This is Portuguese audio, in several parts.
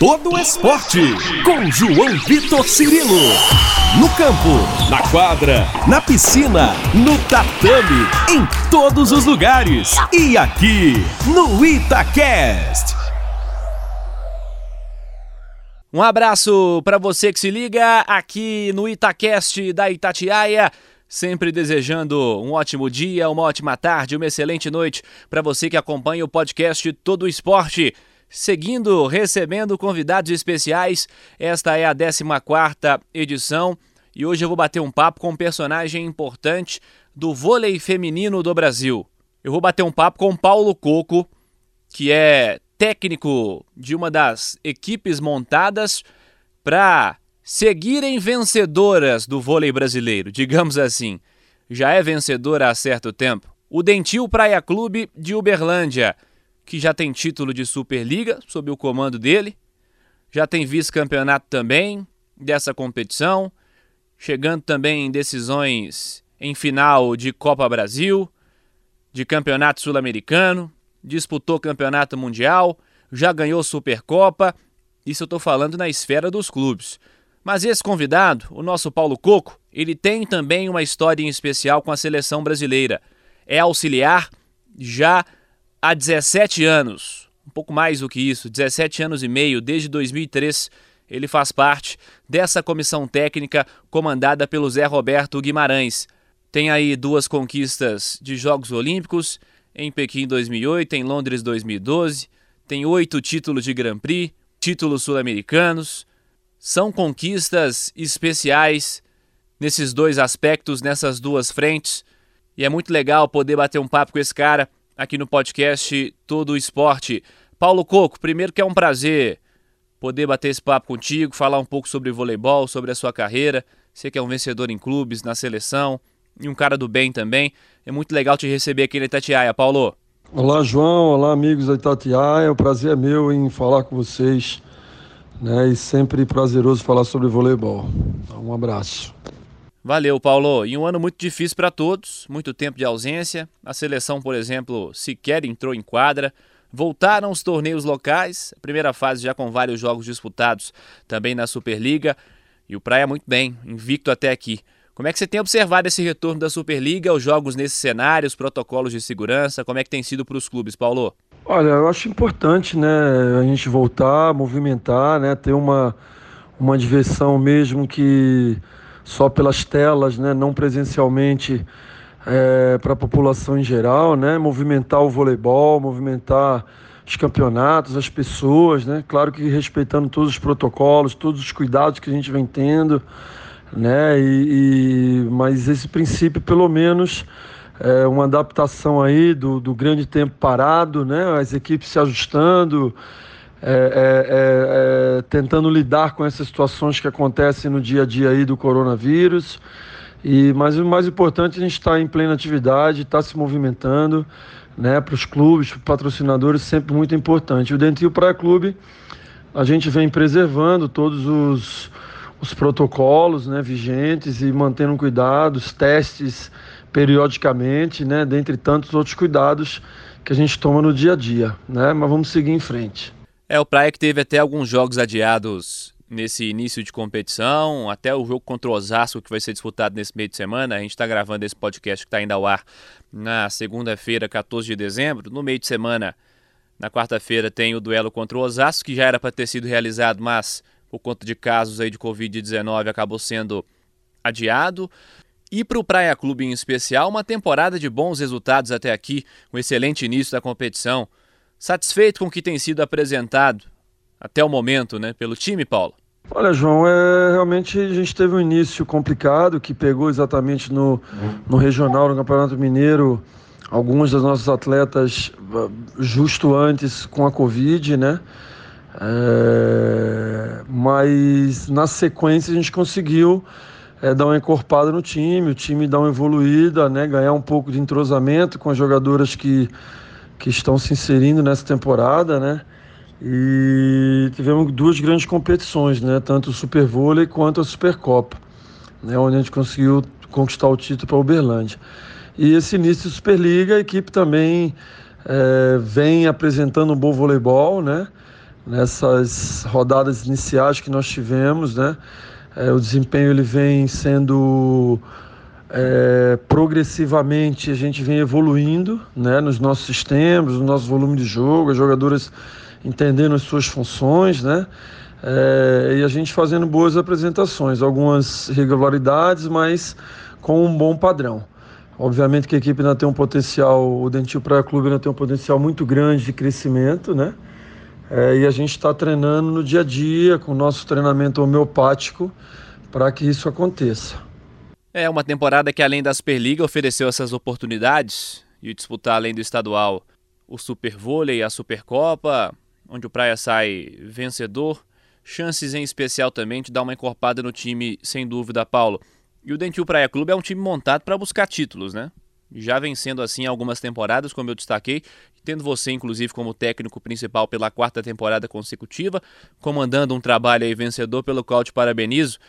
todo esporte. Com João Vitor Cirilo. No campo, na quadra, na piscina, no tatame, em todos os lugares. E aqui, no Itacast. Um abraço para você que se liga aqui no Itacast da Itatiaia. Sempre desejando um ótimo dia, uma ótima tarde, uma excelente noite para você que acompanha o podcast Todo Esporte. Seguindo, recebendo convidados especiais, esta é a 14 edição e hoje eu vou bater um papo com um personagem importante do vôlei feminino do Brasil. Eu vou bater um papo com Paulo Coco, que é técnico de uma das equipes montadas para seguirem vencedoras do vôlei brasileiro, digamos assim. Já é vencedora há certo tempo. O Dentil Praia Clube de Uberlândia, que já tem título de Superliga sob o comando dele, já tem vice-campeonato também dessa competição, chegando também em decisões em final de Copa Brasil, de Campeonato Sul-Americano, disputou Campeonato Mundial, já ganhou Supercopa. Isso eu estou falando na esfera dos clubes. Mas esse convidado, o nosso Paulo Coco, ele tem também uma história em especial com a seleção brasileira. É auxiliar já há 17 anos, um pouco mais do que isso, 17 anos e meio, desde 2003. Ele faz parte dessa comissão técnica comandada pelo Zé Roberto Guimarães. Tem aí duas conquistas de Jogos Olímpicos, em Pequim 2008, em Londres 2012. Tem oito títulos de Grand Prix, títulos sul-americanos, são conquistas especiais nesses dois aspectos, nessas duas frentes. E é muito legal poder bater um papo com esse cara aqui no podcast Todo Esporte. Paulo Coco, primeiro que é um prazer poder bater esse papo contigo, falar um pouco sobre voleibol, sobre a sua carreira. Você que é um vencedor em clubes, na seleção e um cara do bem também. É muito legal te receber aqui na Itatiaia, Paulo. Olá, João. Olá, amigos da Itatiaia. O prazer é meu em falar com vocês né? E sempre prazeroso falar sobre voleibol. Então, um abraço. Valeu, Paulo. E um ano muito difícil para todos, muito tempo de ausência. A seleção, por exemplo, sequer entrou em quadra. Voltaram os torneios locais, primeira fase já com vários jogos disputados também na Superliga. E o Praia muito bem, invicto até aqui. Como é que você tem observado esse retorno da Superliga, os jogos nesse cenário, os protocolos de segurança? Como é que tem sido para os clubes, Paulo? Olha, eu acho importante, né, a gente voltar, movimentar, né, ter uma, uma diversão mesmo que só pelas telas, né, não presencialmente é, para a população em geral, né, movimentar o voleibol, movimentar os campeonatos, as pessoas, né, claro que respeitando todos os protocolos, todos os cuidados que a gente vem tendo, né, e, e mas esse princípio pelo menos é, uma adaptação aí do, do grande tempo parado, né? as equipes se ajustando, é, é, é, é, tentando lidar com essas situações que acontecem no dia a dia aí do coronavírus. E, mas o mais importante a gente estar tá em plena atividade, estar tá se movimentando, né? Para os clubes, para os patrocinadores, sempre muito importante. O Dentil Praia Clube, a gente vem preservando todos os, os protocolos né, vigentes e mantendo cuidados, testes periodicamente, né, dentre tantos outros cuidados que a gente toma no dia a dia, né? Mas vamos seguir em frente. É o Praia que teve até alguns jogos adiados nesse início de competição, até o jogo contra o Osasco que vai ser disputado nesse meio de semana. A gente está gravando esse podcast que está indo ao ar na segunda-feira, 14 de dezembro. No meio de semana, na quarta-feira, tem o duelo contra o Osasco, que já era para ter sido realizado, mas por conta de casos aí de Covid-19 acabou sendo adiado. E para o Praia Clube em especial, uma temporada de bons resultados até aqui, um excelente início da competição. Satisfeito com o que tem sido apresentado até o momento, né, pelo time, Paulo? Olha, João, é, realmente a gente teve um início complicado que pegou exatamente no, no regional, no Campeonato Mineiro, alguns dos nossos atletas ah, justo antes com a Covid, né? É, mas na sequência a gente conseguiu é, dar uma encorpada no time, o time dar uma evoluída, né, ganhar um pouco de entrosamento com as jogadoras que, que estão se inserindo nessa temporada, né? E tivemos duas grandes competições, né? Tanto o Super Vôlei quanto a Supercopa, né? Onde a gente conseguiu conquistar o título para Uberlândia. E esse início de Superliga, a equipe também é, vem apresentando um bom voleibol, né? nessas rodadas iniciais que nós tivemos, né? É, o desempenho ele vem sendo é, progressivamente a gente vem evoluindo né, nos nossos sistemas, no nosso volume de jogo, as jogadoras entendendo as suas funções, né? É, e a gente fazendo boas apresentações, algumas irregularidades, mas com um bom padrão. Obviamente que a equipe ainda tem um potencial, o Dentil Praia Clube ainda tem um potencial muito grande de crescimento, né? É, e a gente está treinando no dia a dia com o nosso treinamento homeopático para que isso aconteça. É uma temporada que, além da Superliga, ofereceu essas oportunidades de disputar, além do estadual, o Super Vôlei e a Supercopa, onde o Praia sai vencedor. Chances em especial também de dar uma encorpada no time, sem dúvida, Paulo. E o Dentil Praia Clube é um time montado para buscar títulos, né? Já vencendo assim algumas temporadas, como eu destaquei, tendo você, inclusive, como técnico principal pela quarta temporada consecutiva, comandando um trabalho aí vencedor pelo qual te parabenizo.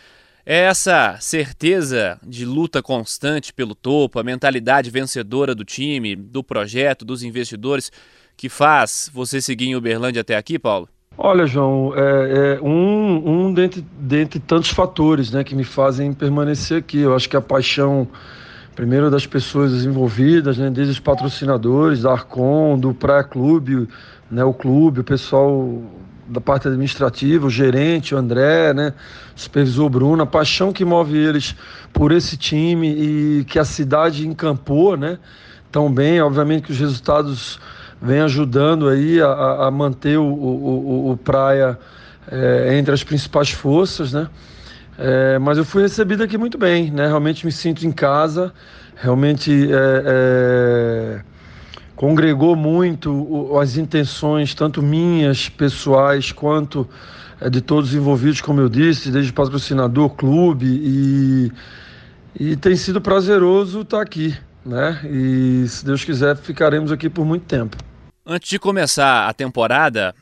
É essa certeza de luta constante pelo topo, a mentalidade vencedora do time, do projeto, dos investidores, que faz você seguir em Uberlândia até aqui, Paulo? Olha, João, é, é um, um dentre, dentre tantos fatores né, que me fazem permanecer aqui. Eu acho que a paixão, primeiro das pessoas envolvidas, né, desde os patrocinadores, da Arcon, do Praia Clube, né, o clube, o pessoal da parte administrativa, o gerente, o André, né, supervisor Bruno, a paixão que move eles por esse time e que a cidade encampou, né, tão bem, obviamente que os resultados vêm ajudando aí a, a manter o, o, o, Praia é, entre as principais forças, né, é, mas eu fui recebido aqui muito bem, né, realmente me sinto em casa, realmente é congregou muito as intenções, tanto minhas, pessoais, quanto é, de todos os envolvidos, como eu disse, desde patrocinador, clube, e, e tem sido prazeroso estar aqui, né? E se Deus quiser, ficaremos aqui por muito tempo. Antes de começar a temporada,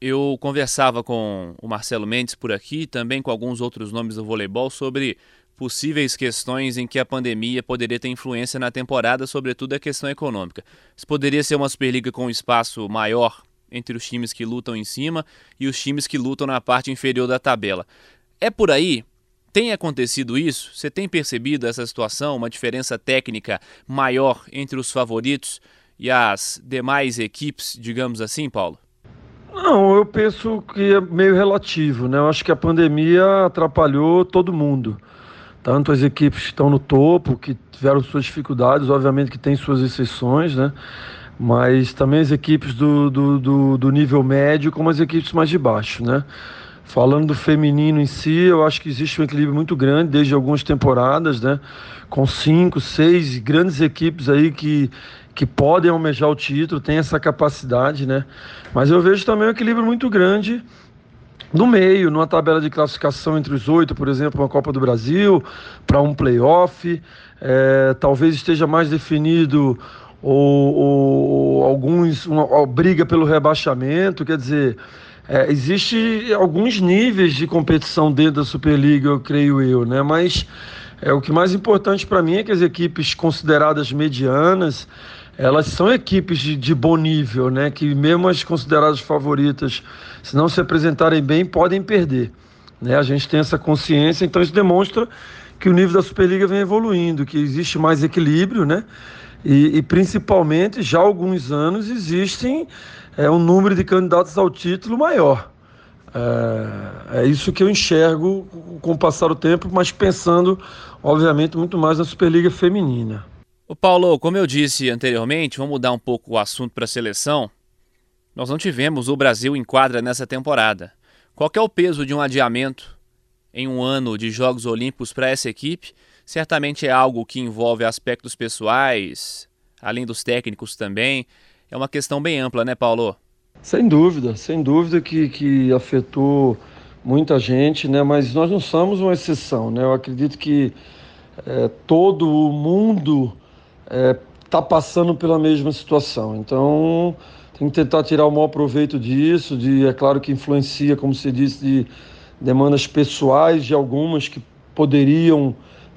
eu conversava com o Marcelo Mendes por aqui, também com alguns outros nomes do voleibol, sobre possíveis questões em que a pandemia poderia ter influência na temporada, sobretudo a questão econômica. Isso poderia ser uma Superliga com um espaço maior entre os times que lutam em cima e os times que lutam na parte inferior da tabela. É por aí? Tem acontecido isso? Você tem percebido essa situação, uma diferença técnica maior entre os favoritos e as demais equipes, digamos assim, Paulo? Não, eu penso que é meio relativo, né? Eu acho que a pandemia atrapalhou todo mundo tanto as equipes que estão no topo, que tiveram suas dificuldades, obviamente que tem suas exceções, né? Mas também as equipes do, do, do, do nível médio, como as equipes mais de baixo, né? Falando do feminino em si, eu acho que existe um equilíbrio muito grande desde algumas temporadas, né? Com cinco, seis grandes equipes aí que, que podem almejar o título, tem essa capacidade, né? Mas eu vejo também um equilíbrio muito grande no meio, numa tabela de classificação entre os oito, por exemplo, uma Copa do Brasil, para um playoff. É, talvez esteja mais definido ou, ou alguns uma, uma, briga pelo rebaixamento, quer dizer, é, existe alguns níveis de competição dentro da Superliga, eu creio eu, né? Mas é o que mais importante para mim é que as equipes consideradas medianas elas são equipes de, de, bom nível, né? Que mesmo as consideradas favoritas, se não se apresentarem bem, podem perder. Né? A gente tem essa consciência, então isso demonstra que o nível da Superliga vem evoluindo, que existe mais equilíbrio, né? E, e principalmente, já há alguns anos, existem é, um número de candidatos ao título maior. É, é isso que eu enxergo com o passar do tempo, mas pensando, obviamente, muito mais na Superliga Feminina. O Paulo, como eu disse anteriormente, vamos mudar um pouco o assunto para a seleção. Nós não tivemos o Brasil em quadra nessa temporada. Qual é o peso de um adiamento em um ano de Jogos Olímpicos para essa equipe? Certamente é algo que envolve aspectos pessoais, além dos técnicos também. É uma questão bem ampla, né, Paulo? Sem dúvida, sem dúvida que, que afetou muita gente, né? Mas nós não somos uma exceção, né? Eu acredito que é, todo o mundo está é, tá passando pela mesma situação. Então, tem que tentar tirar o maior proveito disso, de, é claro que influencia, como você disse, de demandas pessoais de algumas que poderiam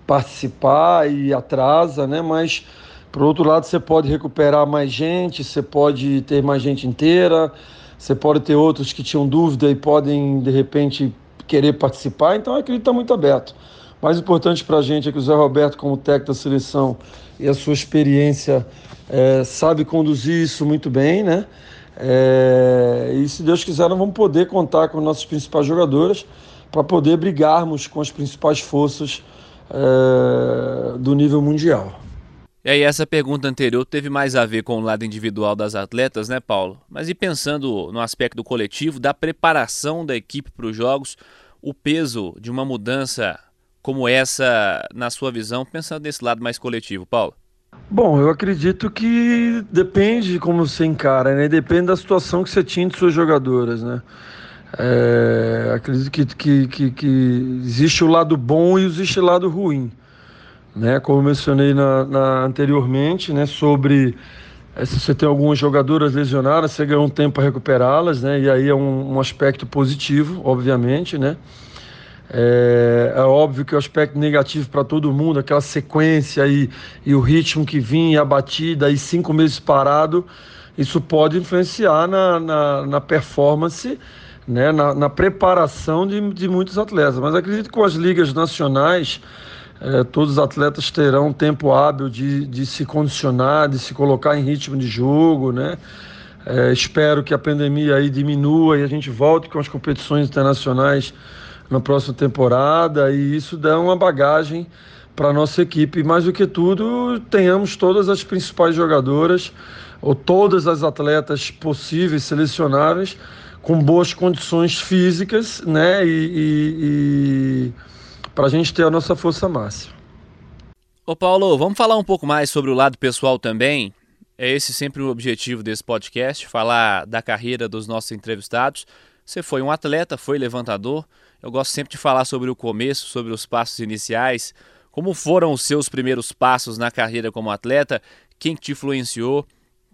participar e atrasa, né? Mas, por outro lado, você pode recuperar mais gente, você pode ter mais gente inteira, você pode ter outros que tinham dúvida e podem, de repente, querer participar, então acredito que está muito aberto. Mais importante para a gente é que o Zé Roberto, como técnico da seleção e a sua experiência, é, sabe conduzir isso muito bem, né? É, e se Deus quiser, nós vamos poder contar com nossas principais jogadoras para poder brigarmos com as principais forças é, do nível mundial. E aí essa pergunta anterior teve mais a ver com o lado individual das atletas, né, Paulo? Mas e pensando no aspecto coletivo, da preparação da equipe para os jogos, o peso de uma mudança como essa, na sua visão, pensando nesse lado mais coletivo, Paulo? Bom, eu acredito que depende de como você encara, né? Depende da situação que você tinha de suas jogadoras, né? É, acredito que, que, que, que, existe o lado bom e existe o lado ruim. Né? Como eu mencionei na, na anteriormente, né? sobre é, se você tem algumas jogadoras lesionadas, você ganhou um tempo para recuperá-las, né? e aí é um, um aspecto positivo, obviamente. Né? É, é, óbvio que o aspecto negativo para todo mundo, aquela sequência e, e o ritmo que vinha, a batida e cinco meses parado, isso pode influenciar na, na, na performance né, na, na preparação de, de muitos atletas. Mas acredito que com as ligas nacionais, eh, todos os atletas terão tempo hábil de, de se condicionar, de se colocar em ritmo de jogo, né? Eh, espero que a pandemia aí diminua e a gente volte com as competições internacionais na próxima temporada e isso dá uma bagagem para nossa equipe. Mais do que tudo, tenhamos todas as principais jogadoras ou todas as atletas possíveis selecionáveis com boas condições físicas, né? E, e, e para a gente ter a nossa força máxima. Ô Paulo, vamos falar um pouco mais sobre o lado pessoal também. É esse sempre o objetivo desse podcast, falar da carreira dos nossos entrevistados. Você foi um atleta, foi levantador. Eu gosto sempre de falar sobre o começo, sobre os passos iniciais. Como foram os seus primeiros passos na carreira como atleta? Quem te influenciou?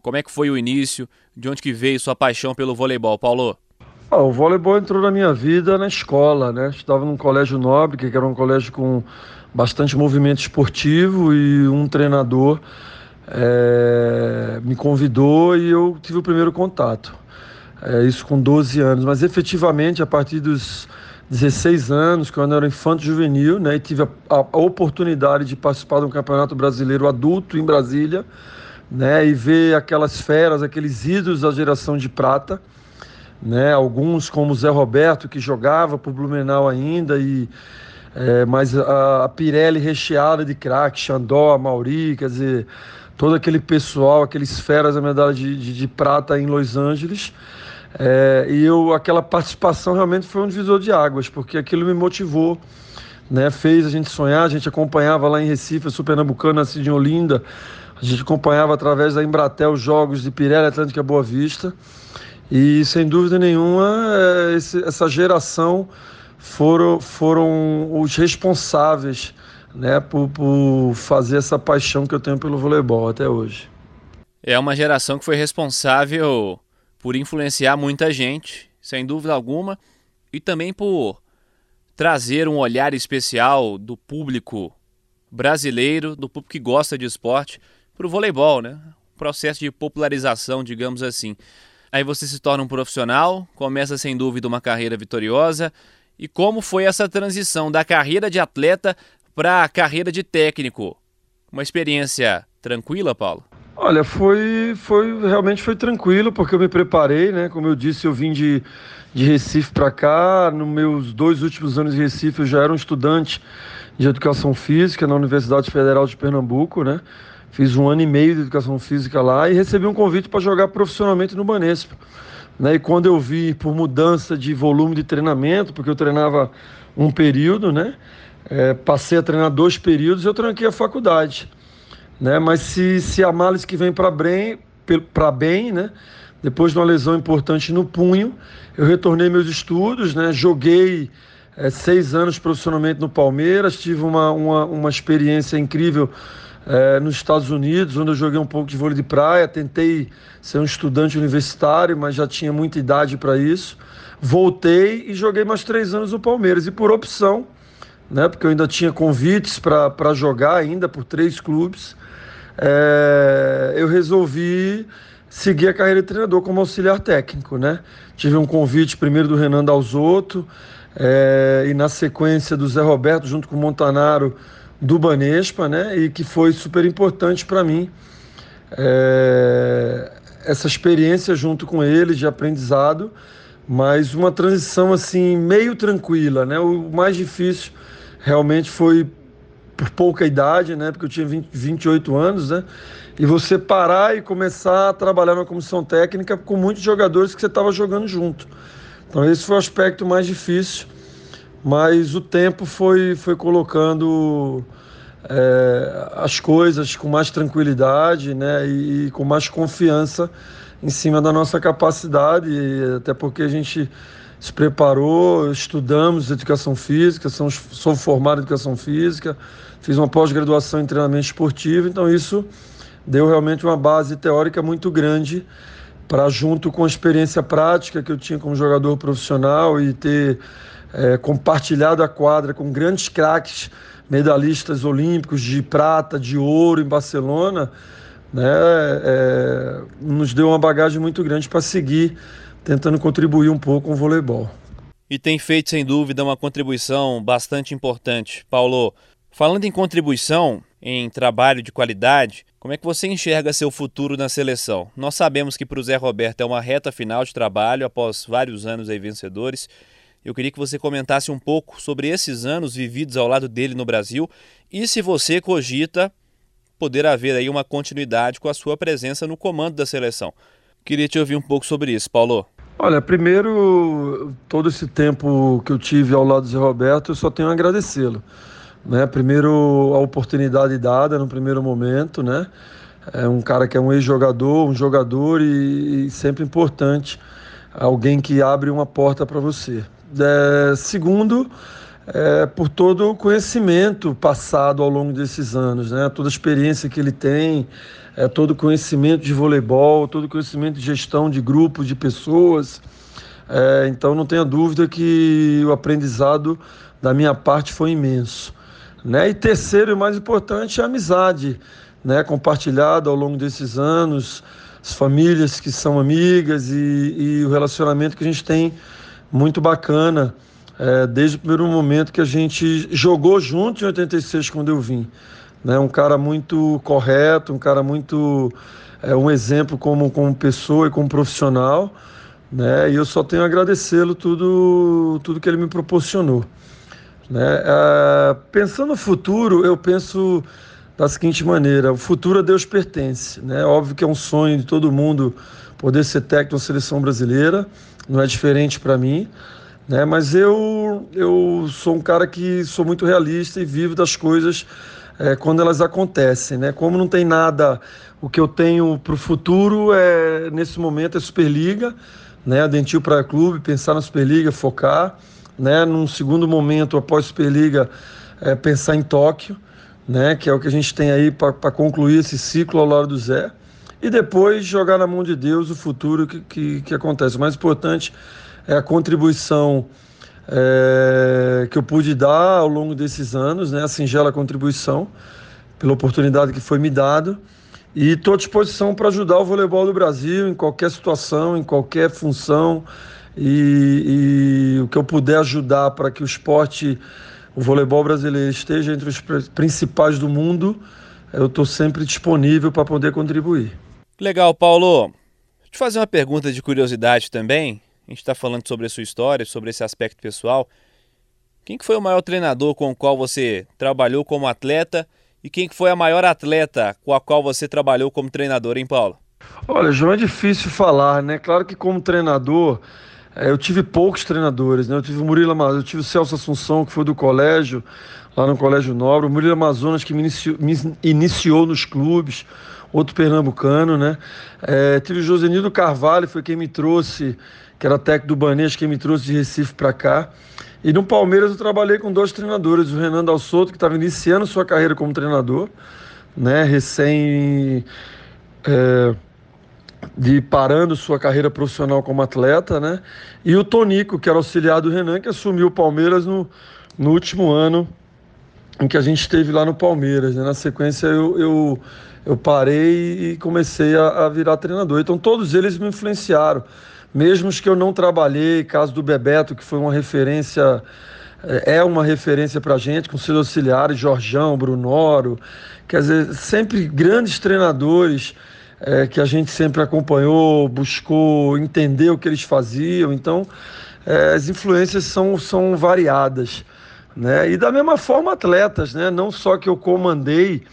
Como é que foi o início? De onde que veio sua paixão pelo voleibol, Paulo? Ah, o voleibol entrou na minha vida na escola, né? Estava num colégio nobre, que era um colégio com bastante movimento esportivo e um treinador é, me convidou e eu tive o primeiro contato. É, isso com 12 anos, mas efetivamente a partir dos 16 anos, quando eu era infanto juvenil, né, e tive a, a, a oportunidade de participar de um campeonato brasileiro adulto em Brasília, né, e ver aquelas feras, aqueles ídolos da geração de prata, né, alguns como Zé Roberto que jogava por Blumenau ainda e é, mas a, a, Pirelli recheada de craque, Xandó, Mauri, quer dizer, todo aquele pessoal, aqueles feras da medalha de, de, de prata em Los Angeles. É, e eu, aquela participação realmente foi um divisor de águas, porque aquilo me motivou, né, fez a gente sonhar, a gente acompanhava lá em Recife, o Pernambucano, nascido em Olinda, a gente acompanhava através da Embratel os jogos de Pirelli Atlântica Boa Vista. E sem dúvida nenhuma, é, esse, essa geração foram, foram os responsáveis né, por, por fazer essa paixão que eu tenho pelo voleibol até hoje. É uma geração que foi responsável por influenciar muita gente, sem dúvida alguma, e também por trazer um olhar especial do público brasileiro, do público que gosta de esporte, para o voleibol, né? Processo de popularização, digamos assim. Aí você se torna um profissional, começa sem dúvida uma carreira vitoriosa. E como foi essa transição da carreira de atleta para a carreira de técnico? Uma experiência tranquila, Paulo? Olha, foi, foi realmente foi tranquilo porque eu me preparei, né? Como eu disse, eu vim de, de Recife para cá. Nos meus dois últimos anos de Recife, eu já era um estudante de educação física na Universidade Federal de Pernambuco, né? Fiz um ano e meio de educação física lá e recebi um convite para jogar profissionalmente no Banespa. Né? E quando eu vi por mudança de volume de treinamento, porque eu treinava um período, né? É, passei a treinar dois períodos, eu tranquei a faculdade. Né? Mas se, se a malice que vem para bem, bem, né? Depois de uma lesão importante no punho, eu retornei meus estudos, né? Joguei é, seis anos profissionalmente no Palmeiras, tive uma, uma, uma experiência incrível é, nos Estados Unidos, onde eu joguei um pouco de vôlei de praia. Tentei ser um estudante universitário, mas já tinha muita idade para isso. Voltei e joguei mais três anos no Palmeiras. E por opção, né, porque eu ainda tinha convites para jogar ainda por três clubes, é, eu resolvi seguir a carreira de treinador como auxiliar técnico, né? Tive um convite primeiro do Renan Dalzotto é, e na sequência do Zé Roberto junto com o Montanaro do Banespa, né? E que foi super importante para mim é, essa experiência junto com ele de aprendizado, mas uma transição assim meio tranquila, né? O mais difícil realmente foi pouca idade, né? Porque eu tinha 20, 28 anos, né? E você parar e começar a trabalhar na comissão técnica com muitos jogadores que você estava jogando junto. Então esse foi o aspecto mais difícil, mas o tempo foi, foi colocando é, as coisas com mais tranquilidade, né? E, e com mais confiança em cima da nossa capacidade, até porque a gente se preparou, estudamos educação física, sou formado em educação física, fiz uma pós-graduação em treinamento esportivo, então isso deu realmente uma base teórica muito grande para, junto com a experiência prática que eu tinha como jogador profissional e ter é, compartilhado a quadra com grandes craques, medalhistas olímpicos de prata, de ouro em Barcelona, né, é, nos deu uma bagagem muito grande para seguir tentando contribuir um pouco com o voleibol. E tem feito, sem dúvida, uma contribuição bastante importante. Paulo, Falando em contribuição, em trabalho de qualidade, como é que você enxerga seu futuro na seleção? Nós sabemos que para o Zé Roberto é uma reta final de trabalho após vários anos aí vencedores. Eu queria que você comentasse um pouco sobre esses anos vividos ao lado dele no Brasil e se você cogita poder haver aí uma continuidade com a sua presença no comando da seleção. Queria te ouvir um pouco sobre isso, Paulo. Olha, primeiro, todo esse tempo que eu tive ao lado do Zé Roberto, eu só tenho a agradecê-lo. Né? Primeiro, a oportunidade dada no primeiro momento, né? É um cara que é um ex-jogador, um jogador e, e, sempre importante, alguém que abre uma porta para você. É, segundo, é, por todo o conhecimento passado ao longo desses anos, né? Toda a experiência que ele tem, é, todo conhecimento de voleibol, todo conhecimento de gestão de grupos, de pessoas. É, então, não tenha dúvida que o aprendizado da minha parte foi imenso. Né? E terceiro e mais importante, a amizade, né? compartilhada ao longo desses anos, as famílias que são amigas e, e o relacionamento que a gente tem muito bacana é, desde o primeiro momento que a gente jogou junto em 86 quando eu vim. Né? Um cara muito correto, um cara muito é, um exemplo como, como pessoa e como profissional, né? E eu só tenho a agradecê-lo tudo tudo que ele me proporcionou. Né? Ah, pensando no futuro, eu penso da seguinte maneira: o futuro a Deus pertence. Né? Óbvio que é um sonho de todo mundo poder ser técnico da seleção brasileira, não é diferente para mim. Né? Mas eu, eu sou um cara que sou muito realista e vivo das coisas é, quando elas acontecem. Né? Como não tem nada, o que eu tenho para o futuro é nesse momento é Superliga, né? a Dentil para Clube, pensar na Superliga, focar né? Num segundo momento, após Superliga, é, pensar em Tóquio, né? Que é o que a gente tem aí para concluir esse ciclo ao lado do Zé. E depois jogar na mão de Deus o futuro que, que, que acontece. O mais importante é a contribuição é, que eu pude dar ao longo desses anos, né? A singela contribuição, pela oportunidade que foi me dada. E estou à disposição para ajudar o voleibol do Brasil em qualquer situação, em qualquer função e, e o que eu puder ajudar para que o esporte, o voleibol brasileiro esteja entre os principais do mundo, eu estou sempre disponível para poder contribuir. Legal, Paulo. Deixa eu te fazer uma pergunta de curiosidade também. A gente está falando sobre a sua história, sobre esse aspecto pessoal. Quem que foi o maior treinador com o qual você trabalhou como atleta e quem que foi a maior atleta com a qual você trabalhou como treinador, hein, Paulo? Olha, João, é difícil falar, né? Claro que como treinador é, eu tive poucos treinadores, né? Eu tive o Murilo Amazonas, eu tive o Celso Assunção, que foi do colégio, lá no Colégio Nobre, o Murilo Amazonas, que me iniciou, me iniciou nos clubes, outro pernambucano, né? É, tive o Josenildo Carvalho, foi quem me trouxe, que era técnico do Banês, quem me trouxe de Recife para cá. E no Palmeiras eu trabalhei com dois treinadores, o Renan Dalsoto, que estava iniciando sua carreira como treinador, né? Recém. É, de parando sua carreira profissional como atleta, né? E o Tonico, que era auxiliar do Renan, que assumiu o Palmeiras no, no último ano em que a gente esteve lá no Palmeiras. Né? Na sequência, eu, eu, eu parei e comecei a, a virar treinador. Então todos eles me influenciaram, mesmo os que eu não trabalhei, caso do Bebeto, que foi uma referência é, é uma referência para a gente, com seus auxiliares, Jorjão, Brunoro, quer dizer, sempre grandes treinadores é, que a gente sempre acompanhou, buscou entender o que eles faziam. Então, é, as influências são, são variadas. Né? E da mesma forma, atletas, né? não só que eu comandei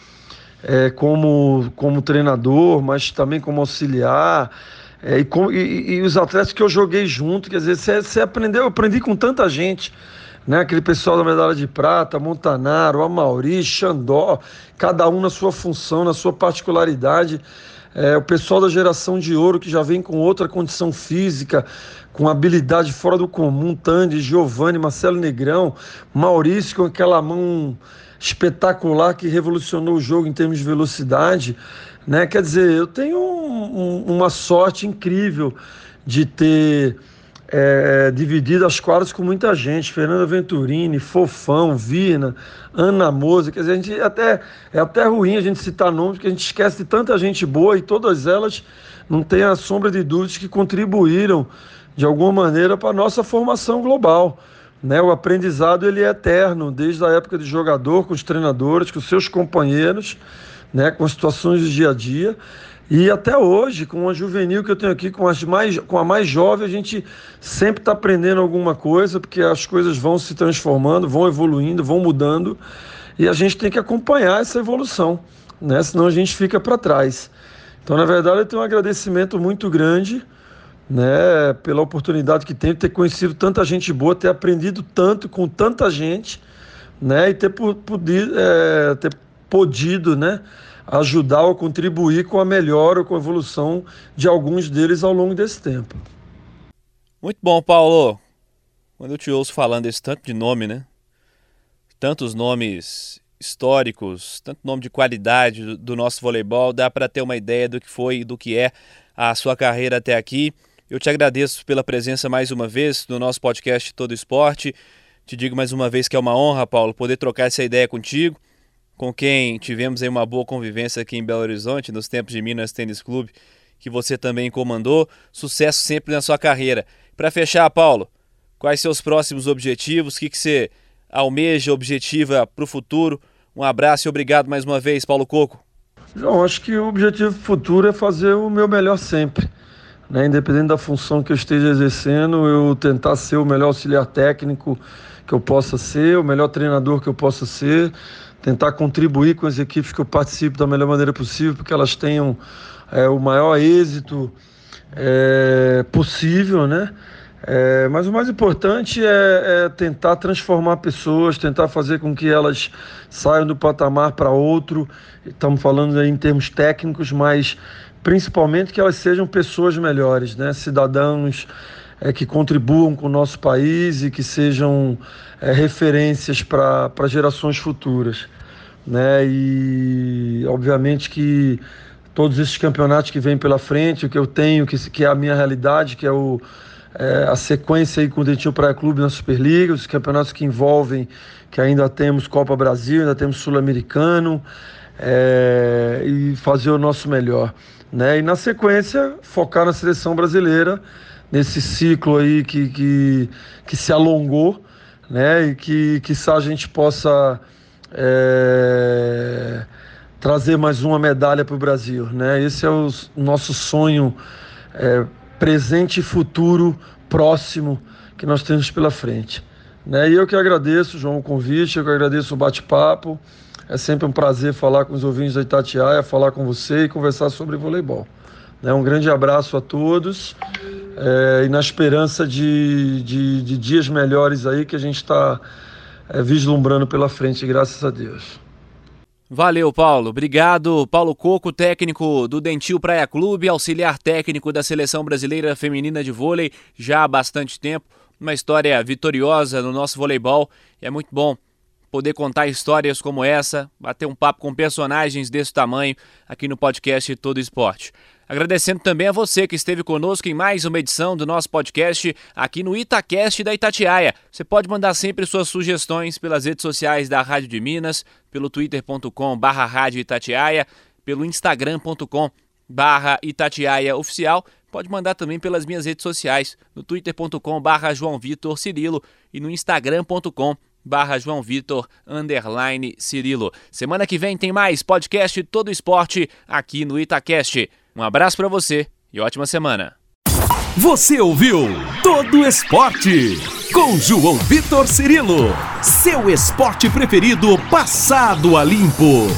é, como, como treinador, mas também como auxiliar. É, e, com, e, e, os atletas que eu joguei junto, quer dizer, você aprendeu, eu aprendi com tanta gente né? Aquele pessoal da medalha de prata, Montanaro, Amauri, Xandó, cada um na sua função, na sua particularidade. É, o pessoal da geração de ouro que já vem com outra condição física, com habilidade fora do comum, Tandy, Giovanni, Marcelo Negrão, Maurício com aquela mão espetacular que revolucionou o jogo em termos de velocidade. Né? Quer dizer, eu tenho um, um, uma sorte incrível de ter é, dividido as quadras com muita gente, Fernanda Venturini, Fofão, Vina, Ana Moza, quer dizer, a gente até, é até ruim a gente citar nomes, porque a gente esquece de tanta gente boa e todas elas não tem a sombra de dúvidas que contribuíram de alguma maneira para a nossa formação global. Né? O aprendizado ele é eterno, desde a época de jogador, com os treinadores, com os seus companheiros, né? com as situações do dia a dia. E até hoje, com a juvenil que eu tenho aqui, com, as mais, com a mais jovem, a gente sempre está aprendendo alguma coisa, porque as coisas vão se transformando, vão evoluindo, vão mudando, e a gente tem que acompanhar essa evolução, né? senão a gente fica para trás. Então, na verdade, eu tenho um agradecimento muito grande né, pela oportunidade que tenho de ter conhecido tanta gente boa, ter aprendido tanto com tanta gente, né, e ter, podido, é, ter podido, né, ajudar ou contribuir com a melhora ou com a evolução de alguns deles ao longo desse tempo. Muito bom, Paulo. Quando eu te ouço falando esse tanto de nome, né? Tantos nomes históricos, tanto nome de qualidade do nosso voleibol, dá para ter uma ideia do que foi e do que é a sua carreira até aqui. Eu te agradeço pela presença mais uma vez no nosso podcast Todo Esporte. Te digo mais uma vez que é uma honra, Paulo, poder trocar essa ideia contigo com quem tivemos aí uma boa convivência aqui em Belo Horizonte, nos tempos de Minas Tênis Clube, que você também comandou. Sucesso sempre na sua carreira. Para fechar, Paulo, quais seus próximos objetivos? O que, que você almeja, objetiva para o futuro? Um abraço e obrigado mais uma vez, Paulo Coco. João, acho que o objetivo futuro é fazer o meu melhor sempre. Né? Independente da função que eu esteja exercendo, eu tentar ser o melhor auxiliar técnico que eu possa ser, o melhor treinador que eu possa ser, tentar contribuir com as equipes que eu participo da melhor maneira possível, porque elas tenham é, o maior êxito é, possível, né? É, mas o mais importante é, é, tentar transformar pessoas, tentar fazer com que elas saiam do patamar para outro. Estamos falando em termos técnicos, mas principalmente que elas sejam pessoas melhores, né? cidadãos é, que contribuam com o nosso país e que sejam é, referências para gerações futuras. Né? E obviamente que todos esses campeonatos que vêm pela frente, o que eu tenho, que, que é a minha realidade, que é, o, é, a sequência aí com o Dentinho Praia Clube na Superliga, os campeonatos que envolvem, que ainda temos Copa Brasil, ainda temos Sul-Americano, é, e fazer o nosso melhor. Né? E na sequência, focar na seleção brasileira, nesse ciclo aí que, que, que se alongou, né? E que, que a gente possa é, trazer mais uma medalha para o Brasil, né? Esse é o nosso sonho é, presente e futuro próximo que nós temos pela frente. Né? E eu que agradeço, João, o convite, eu que agradeço o bate-papo. É sempre um prazer falar com os ouvintes da Itatiaia, falar com você e conversar sobre voleibol. Né? Um grande abraço a todos é, e na esperança de, de, de, dias melhores aí que a gente está é, vislumbrando pela frente, graças a Deus. Valeu, Paulo. Obrigado. Paulo Coco, técnico do Dentil Praia Clube, auxiliar técnico da Seleção Brasileira Feminina de Vôlei já há bastante tempo. Uma história vitoriosa no nosso voleibol. É muito bom poder contar histórias como essa, bater um papo com personagens desse tamanho aqui no podcast Todo Esporte. Agradecendo também a você que esteve conosco em mais uma edição do nosso podcast aqui no Itacast da Itatiaia. Você pode mandar sempre suas sugestões pelas redes sociais da Rádio de Minas, pelo twitter.com pelo instagram.com barra Itatiaia Oficial. Pode mandar também pelas minhas redes sociais, no twitter.com barra João Vitor Cirilo e no instagram.com barra João Vitor underline Cirilo. Semana que vem tem mais podcast Todo Esporte aqui no Itacast. Um abraço para você e ótima semana. Você ouviu Todo Esporte com João Vitor Cirilo, seu esporte preferido passado a limpo.